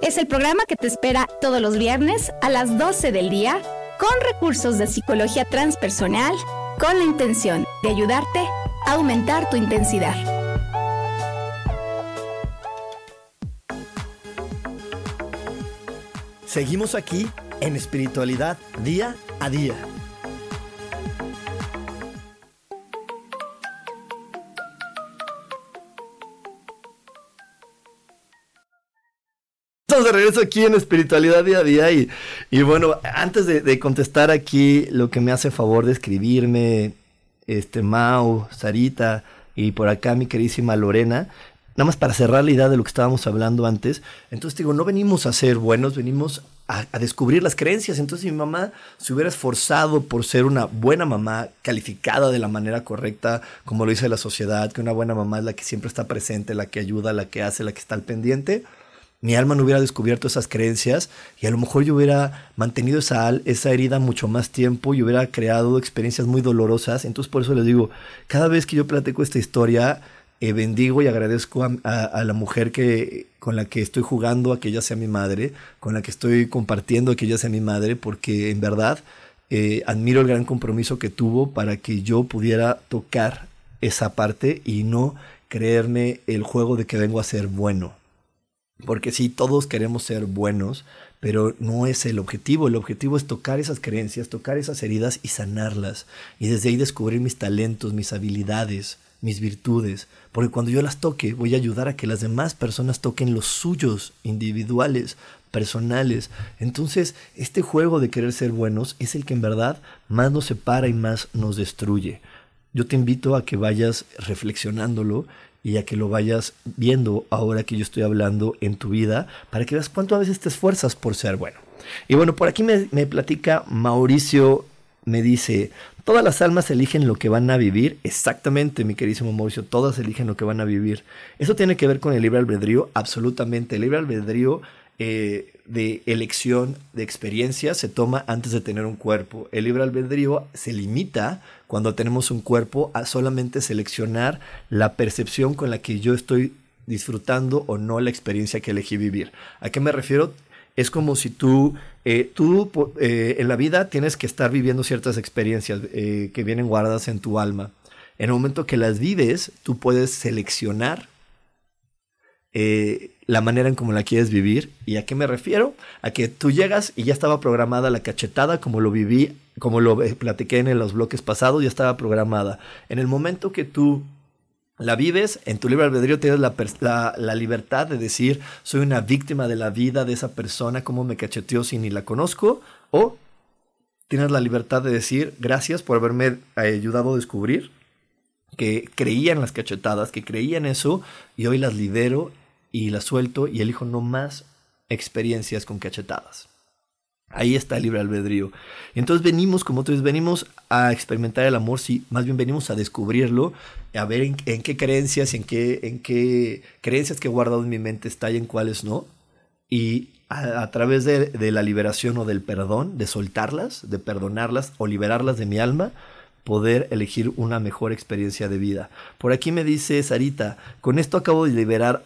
Es el programa que te espera todos los viernes a las 12 del día con recursos de psicología transpersonal con la intención de ayudarte a aumentar tu intensidad. Seguimos aquí en espiritualidad día a día. Regreso aquí en Espiritualidad Día a Día y, y bueno, antes de, contestar aquí lo que me hace favor de escribirme, este Mau, Sarita y por acá mi queridísima Lorena, nada más para cerrar la idea de lo que estábamos hablando antes, entonces digo, no venimos a ser buenos, venimos a, a, descubrir las creencias. Entonces mi mamá se hubiera esforzado por ser una buena mamá, calificada de la manera correcta, como lo dice la sociedad, que una buena mamá es la que siempre está presente, la que ayuda, la que hace, la que está al pendiente mi alma no hubiera descubierto esas creencias y a lo mejor yo hubiera mantenido esa, esa herida mucho más tiempo y hubiera creado experiencias muy dolorosas. Entonces por eso les digo, cada vez que yo platico esta historia, eh, bendigo y agradezco a, la mujer que, con la que estoy jugando a que ella sea mi madre, con la que estoy compartiendo a que ella sea mi madre, porque en verdad eh, admiro el gran compromiso que tuvo para que yo pudiera tocar esa parte y no creerme el juego de que vengo a ser bueno porque sí, todos queremos ser buenos, pero no es el objetivo. El objetivo es tocar esas creencias, tocar esas heridas y sanarlas. Y desde ahí descubrir mis talentos, mis habilidades, mis virtudes. Porque cuando yo las toque, voy a ayudar a que las demás personas toquen los suyos, individuales, personales. Entonces, este juego de querer ser buenos es el que en verdad más nos separa y más nos destruye. Yo te invito a que vayas reflexionándolo y a que lo vayas viendo ahora que yo estoy hablando en tu vida para que veas cuánto a veces te esfuerzas por ser bueno. Y bueno, por aquí me, platica Mauricio, me dice, todas las almas eligen lo que van a vivir. Exactamente, mi queridísimo Mauricio, todas eligen lo que van a vivir. ¿Eso tiene que ver con el libre albedrío? Absolutamente. El libre albedrío eh, de elección de experiencia se toma antes de tener un cuerpo. El libre albedrío se limita cuando tenemos un cuerpo a solamente seleccionar la percepción con la que yo estoy disfrutando o no la experiencia que elegí vivir. ¿A qué me refiero? Es como si tú, eh, tú eh, en la vida tienes que estar viviendo ciertas experiencias eh, que vienen guardadas en tu alma. En el momento que las vives, tú puedes seleccionar la manera en cómo la quieres vivir. ¿Y a qué me refiero? A que tú llegas y ya estaba programada la cachetada como lo viví, como lo platiqué en los bloques pasados, ya estaba programada. En el momento que tú la vives, en tu libre albedrío tienes la, la, libertad de decir, soy una víctima de la vida de esa persona, cómo me cacheteó si ni la conozco, o tienes la libertad de decir, gracias por haberme ayudado a descubrir que creía en las cachetadas, que creía en eso, y hoy las libero y las suelto y elijo no más experiencias con cachetadas. Ahí está el libre albedrío. Entonces venimos, como tú dices, venimos a experimentar el amor, sí, más bien venimos a descubrirlo, a ver en, qué creencias, en qué, en qué creencias que he guardado en mi mente está y en cuáles no. Y a, través de, de, la liberación o del perdón, de soltarlas, de perdonarlas o liberarlas de mi alma, poder elegir una mejor experiencia de vida. Por aquí me dice Sarita, con esto acabo de liberar,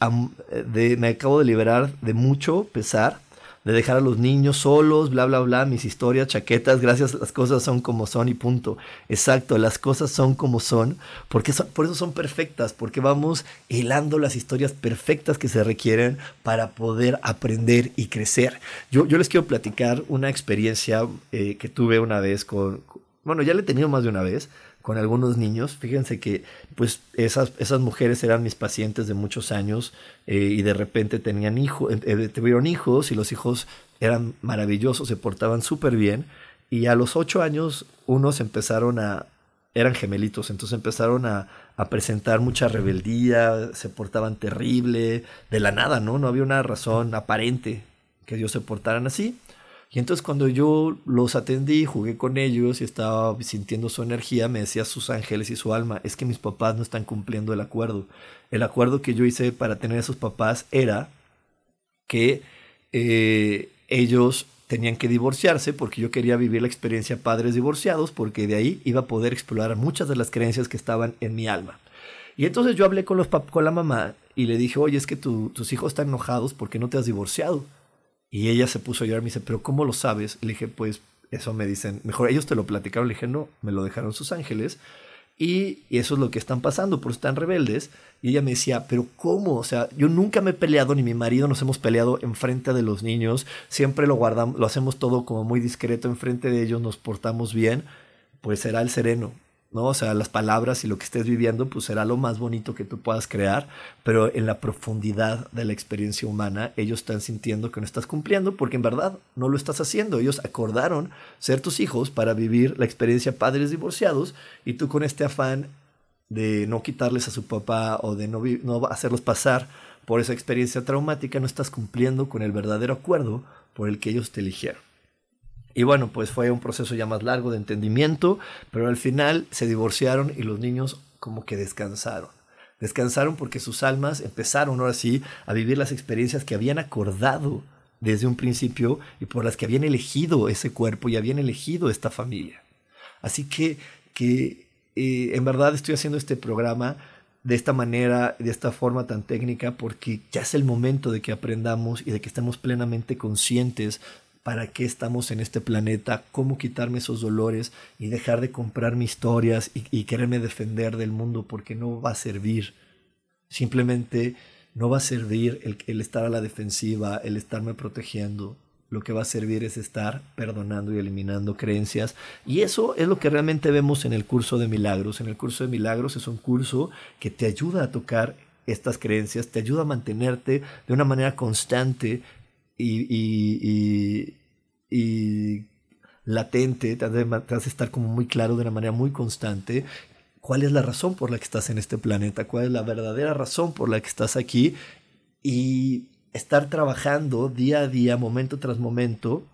de, me acabo de liberar de mucho pesar de dejar a los niños solos, bla, bla, bla, mis historias, chaquetas, gracias, las cosas son como son y punto. Exacto, las cosas son como son, porque por eso son perfectas, porque vamos hilando las historias perfectas que se requieren para poder aprender y crecer. Yo, yo les quiero platicar una experiencia eh, que tuve una vez con, bueno, ya le he tenido más de una vez, con algunos niños. Fíjense que pues esas, esas mujeres eran mis pacientes de muchos años eh, y de repente tenían hijos, eh, eh, tuvieron hijos y los hijos eran maravillosos, se portaban súper bien. Y a los ocho años unos empezaron a, eran gemelitos, entonces empezaron a, presentar mucha rebeldía, se portaban terrible, de la nada, ¿no? No había una razón aparente que ellos se portaran así. Y entonces cuando yo los atendí, jugué con ellos y estaba sintiendo su energía, me decía sus ángeles y su alma, es que mis papás no están cumpliendo el acuerdo. El acuerdo que yo hice para tener a sus papás era que eh, ellos tenían que divorciarse porque yo quería vivir la experiencia padres divorciados porque de ahí iba a poder explorar muchas de las creencias que estaban en mi alma. Y entonces yo hablé con, los con la mamá y le dije, oye, es que tus hijos están enojados porque no te has divorciado. Y ella se puso a llorar, me dice, pero ¿cómo lo sabes? Le dije, pues eso me dicen, mejor ellos te lo platicaron, le dije, no, me lo dejaron sus ángeles. Y, eso es lo que están pasando, por están rebeldes. Y ella me decía, pero ¿cómo? O sea, yo nunca me he peleado, ni mi marido nos hemos peleado enfrente de los niños. Siempre lo guardamos, lo hacemos todo como muy discreto enfrente de ellos, nos portamos bien. Pues será el sereno. ¿No? O sea, las palabras y lo que estés viviendo, pues será lo más bonito que tú puedas crear, pero en la profundidad de la experiencia humana, ellos están sintiendo que no estás cumpliendo porque en verdad no lo estás haciendo. Ellos acordaron ser tus hijos para vivir la experiencia padres divorciados y tú con este afán de no quitarles a su papá o de no, no hacerlos pasar por esa experiencia traumática, no estás cumpliendo con el verdadero acuerdo por el que ellos te eligieron. Y bueno, pues fue un proceso ya más largo de entendimiento, pero al final se divorciaron y los niños como que descansaron. Descansaron porque sus almas empezaron ahora sí a vivir las experiencias que habían acordado desde un principio y por las que habían elegido ese cuerpo y habían elegido esta familia. Así que, que eh, en verdad estoy haciendo este programa de esta manera, de esta forma tan técnica, porque ya es el momento de que aprendamos y de que estemos plenamente conscientes para qué estamos en este planeta, cómo quitarme esos dolores y dejar de comprar mis historias y, quererme defender del mundo porque no va a servir. Simplemente no va a servir el, el estar a la defensiva, el estarme protegiendo. Lo que va a servir es estar perdonando y eliminando creencias. Y eso es lo que realmente vemos en el curso de milagros. En el curso de milagros es un curso que te ayuda a tocar estas creencias, te ayuda a mantenerte de una manera constante y, y, latente, te hace, estar como muy claro de una manera muy constante cuál es la razón por la que estás en este planeta, cuál es la verdadera razón por la que estás aquí y estar trabajando día a día, momento tras momento,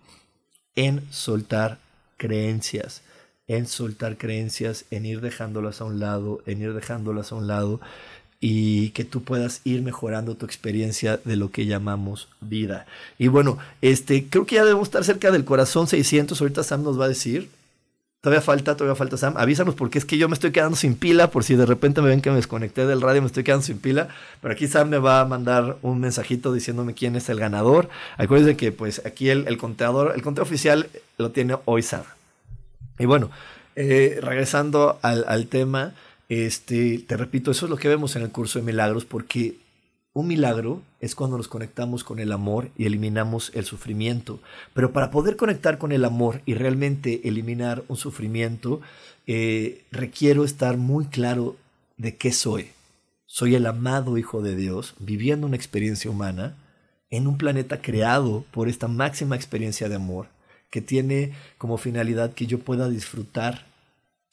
en soltar creencias, en soltar creencias, en ir dejándolas a un lado, en ir dejándolas a un lado y que tú puedas ir mejorando tu experiencia de lo que llamamos vida. Y bueno, este, creo que ya debemos estar cerca del corazón 600, ahorita Sam nos va a decir. Todavía falta, todavía falta Sam. Avísanos porque es que yo me estoy quedando sin pila, por si de repente me ven que me desconecté del radio, me estoy quedando sin pila. Pero aquí Sam me va a mandar un mensajito diciéndome quién es el ganador. Acuérdense que pues aquí el, el conteador, el conteo oficial lo tiene hoy Sam. Y bueno, eh, regresando al, al tema, este, te repito, eso es lo que vemos en el curso de milagros, porque un milagro es cuando nos conectamos con el amor y eliminamos el sufrimiento. Pero para poder conectar con el amor y realmente eliminar un sufrimiento, eh, requiero estar muy claro de qué soy. Soy el amado Hijo de Dios, viviendo una experiencia humana en un planeta creado por esta máxima experiencia de amor, que tiene como finalidad que yo pueda disfrutar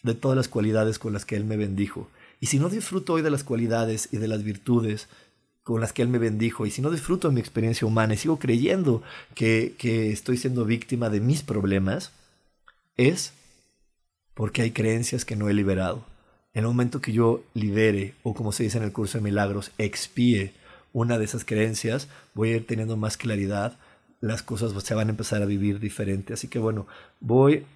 de todas las cualidades con las que Él me bendijo. Y si no disfruto hoy de las cualidades y de las virtudes con las que Él me bendijo, y si no disfruto de mi experiencia humana y sigo creyendo que, que estoy siendo víctima de mis problemas, es porque hay creencias que no he liberado. En el momento que yo libere, o como se dice en el curso de milagros, expíe una de esas creencias, voy a ir teniendo más claridad, las cosas se van a empezar a vivir diferente. Así que bueno, voy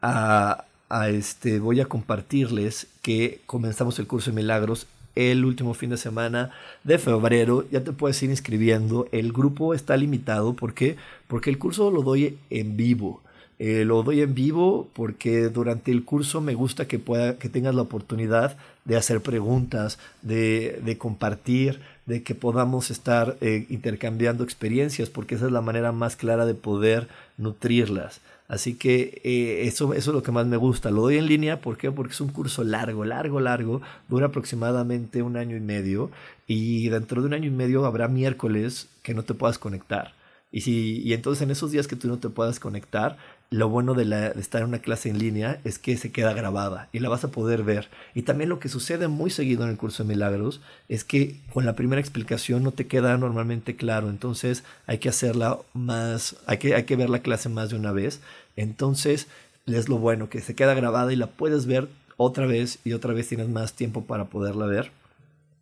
a, a este, voy a compartirles que comenzamos el curso de milagros el último fin de semana de febrero. Ya te puedes ir inscribiendo. El grupo está limitado. ¿Por qué? Porque el curso lo doy en vivo. Eh, lo doy en vivo porque durante el curso me gusta que, pueda, que tengas la oportunidad de hacer preguntas, de, de compartir, de que podamos estar eh, intercambiando experiencias, porque esa es la manera más clara de poder nutrirlas. Así que eh, eso, eso es lo que más me gusta. Lo doy en línea, ¿por qué? Porque es un curso largo, largo, largo. Dura aproximadamente un año y medio. Y dentro de un año y medio habrá miércoles que no te puedas conectar. Y, si, y entonces en esos días que tú no te puedas conectar, lo bueno de, estar en una clase en línea es que se queda grabada y la vas a poder ver. Y también lo que sucede muy seguido en el curso de milagros es que con la primera explicación no te queda normalmente claro. Entonces hay que hacerla más, hay que, hay que ver la clase más de una vez. Entonces es lo bueno, que se queda grabada y la puedes ver otra vez y otra vez tienes más tiempo para poderla ver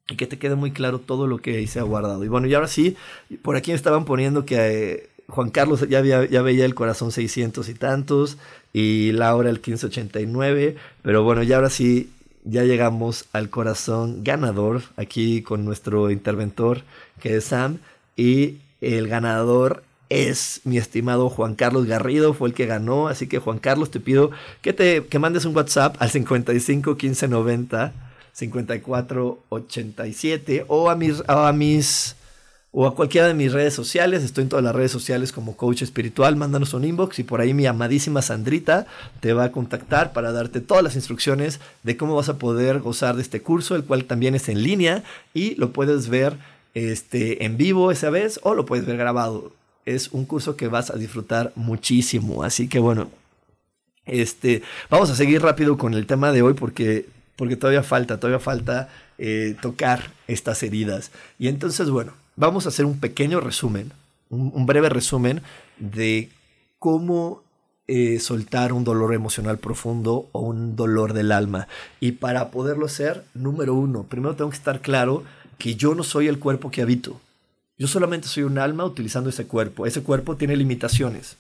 y que te quede muy claro todo lo que ahí se ha guardado. Y bueno, y ahora sí, por aquí estaban poniendo que eh, Juan Carlos ya, veía el corazón 600 y tantos y Laura el 1589, pero bueno, ya ahora sí, ya llegamos al corazón ganador aquí con nuestro interventor que es Sam y el ganador es mi estimado Juan Carlos Garrido, fue el que ganó, así que Juan Carlos te pido que te que mandes un WhatsApp al 55 15 90 54 87 o a mis a mis o a cualquiera de mis redes sociales. Estoy en todas las redes sociales como coach espiritual. Mándanos un inbox y por ahí mi amadísima Sandrita te va a contactar para darte todas las instrucciones de cómo vas a poder gozar de este curso, el cual también es en línea y lo puedes ver este, en vivo esa vez o lo puedes ver grabado. Es un curso que vas a disfrutar muchísimo. Así que bueno, este, vamos a seguir rápido con el tema de hoy porque, porque todavía falta, todavía falta eh, tocar estas heridas. Y entonces, bueno, vamos a hacer un pequeño resumen, un, breve resumen de cómo eh, soltar un dolor emocional profundo o un dolor del alma. Y para poderlo hacer, número uno, primero tengo que estar claro que yo no soy el cuerpo que habito. Yo solamente soy un alma utilizando ese cuerpo. Ese cuerpo tiene limitaciones.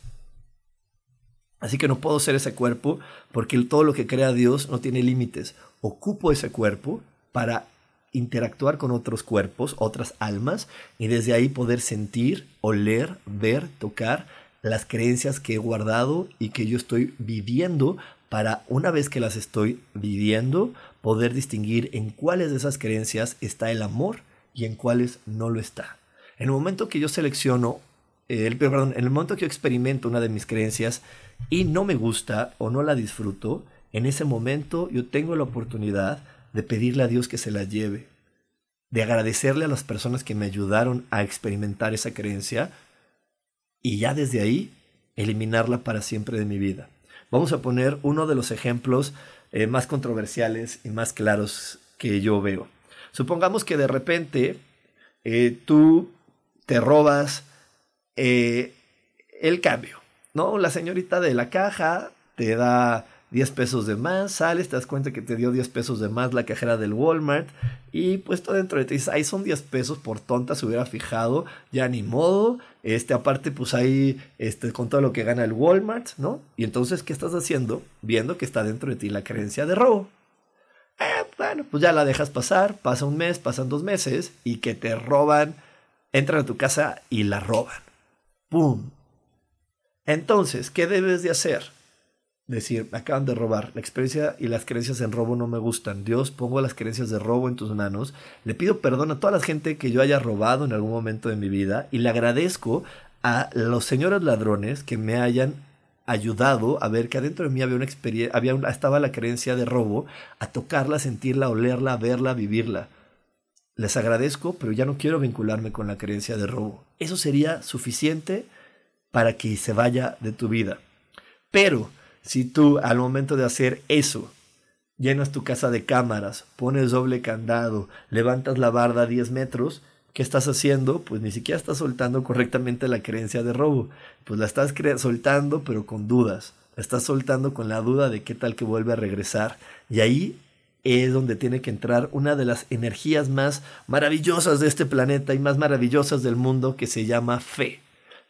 Así que no puedo ser ese cuerpo porque todo lo que crea Dios no tiene límites. Ocupo ese cuerpo para interactuar con otros cuerpos, otras almas, y desde ahí poder sentir, oler, ver, tocar las creencias que he guardado y que yo estoy viviendo para una vez que las estoy viviendo, poder distinguir en cuáles de esas creencias está el amor y en cuáles no lo está. En el momento que yo selecciono, el, perdón, en el momento que yo experimento una de mis creencias y no me gusta o no la disfruto, en ese momento yo tengo la oportunidad de pedirle a Dios que se la lleve, de agradecerle a las personas que me ayudaron a experimentar esa creencia y ya desde ahí eliminarla para siempre de mi vida. Vamos a poner uno de los ejemplos eh, más controversiales y más claros que yo veo. Supongamos que de repente eh, tú te robas eh, el cambio, ¿no? La señorita de la caja te da 10 pesos de más, sales, te das cuenta que te dio 10 pesos de más la cajera del Walmart y pues todo dentro de ti ahí son 10 pesos por tonta, se hubiera fijado, ya ni modo, Este, aparte, pues ahí, este, con todo lo que gana el Walmart, ¿no? Y entonces, ¿qué estás haciendo? Viendo que está dentro de ti la creencia de robo. Eh, bueno, pues ya la dejas pasar, pasa un mes, pasan dos meses, y que te roban, entran a tu casa y la roban. ¡Pum! Entonces, ¿qué debes de hacer? Decir, me acaban de robar. La experiencia y las creencias en robo no me gustan. Dios, pongo las creencias de robo en tus manos. Le pido perdón a toda la gente que yo haya robado en algún momento de mi vida y le agradezco a los señores ladrones que me hayan ayudado a ver que adentro de mí había una experiencia, había estaba la creencia de robo, a tocarla, sentirla, olerla, verla, vivirla. Les agradezco, pero ya no quiero vincularme con la creencia de robo. Eso sería suficiente para que se vaya de tu vida. Pero si tú al momento de hacer eso, llenas tu casa de cámaras, pones doble candado, levantas la barda a 10 metros, ¿qué estás haciendo? Pues ni siquiera estás soltando correctamente la creencia de robo. Pues la estás soltando pero con dudas. La estás soltando con la duda de qué tal que vuelve a regresar. Y ahí es donde tiene que entrar una de las energías más maravillosas de este planeta y más maravillosas del mundo que se llama fe.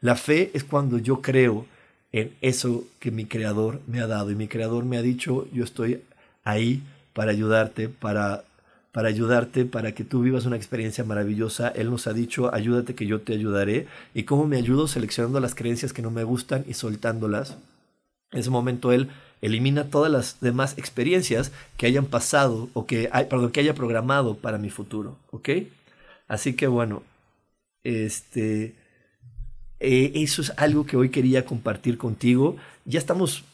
La fe es cuando yo creo en eso que mi creador me ha dado y mi creador me ha dicho, yo estoy ahí para ayudarte, para para ayudarte, para que tú vivas una experiencia maravillosa. Él nos ha dicho, ayúdate que yo te ayudaré. ¿Y cómo me ayudo? Seleccionando las creencias que no me gustan y soltándolas. En ese momento Él elimina todas las demás experiencias que hayan pasado o que, perdón, que haya programado para mi futuro. ¿Ok? Así que bueno, este, eh, eso es algo que hoy quería compartir contigo. Ya estamos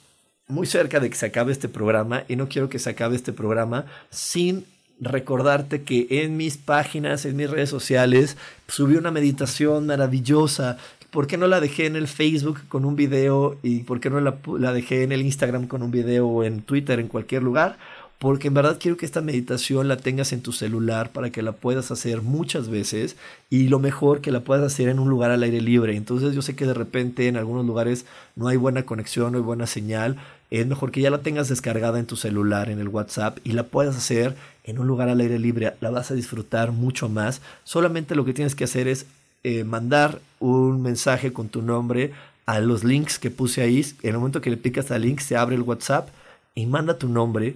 muy cerca de que se acabe este programa y no quiero que se acabe este programa sin recordarte que en mis páginas, en mis redes sociales, subí una meditación maravillosa. ¿Por qué no la dejé en el Facebook con un video y por qué no la, la dejé en el Instagram con un video o en Twitter, en cualquier lugar? Porque en verdad quiero que esta meditación la tengas en tu celular para que la puedas hacer muchas veces y lo mejor que la puedas hacer en un lugar al aire libre. Entonces yo sé que de repente en algunos lugares no hay buena conexión, no hay buena señal. Es mejor que ya la tengas descargada en tu celular, en el WhatsApp y la puedas hacer en un lugar al aire libre. La vas a disfrutar mucho más. Solamente lo que tienes que hacer es eh, mandar un mensaje con tu nombre a los links que puse ahí. En el momento que le picas al link se abre el WhatsApp y manda tu nombre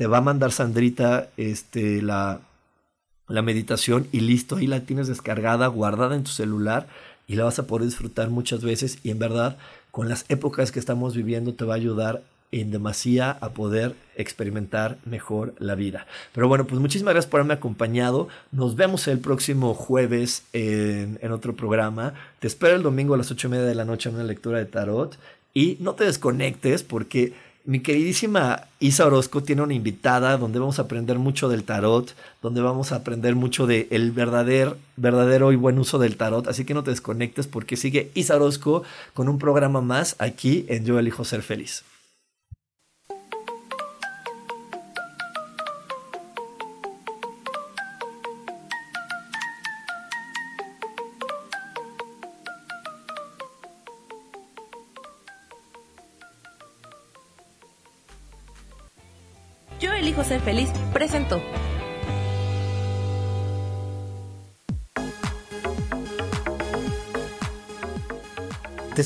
te va a mandar Sandrita este, la, la meditación y listo, ahí la tienes descargada, guardada en tu celular y la vas a poder disfrutar muchas veces y en verdad con las épocas que estamos viviendo te va a ayudar en demasía a poder experimentar mejor la vida. Pero bueno, pues muchísimas gracias por haberme acompañado. Nos vemos el próximo jueves en, en otro programa. Te espero el domingo a las ocho y media de la noche en una lectura de tarot. Y no te desconectes porque mi queridísima Isa Orozco tiene una invitada donde vamos a aprender mucho del tarot, donde vamos a aprender mucho del el verdadero, verdadero y buen uso del tarot. Así que no te desconectes porque sigue Isa Orozco con un programa más aquí en Yo elijo ser feliz.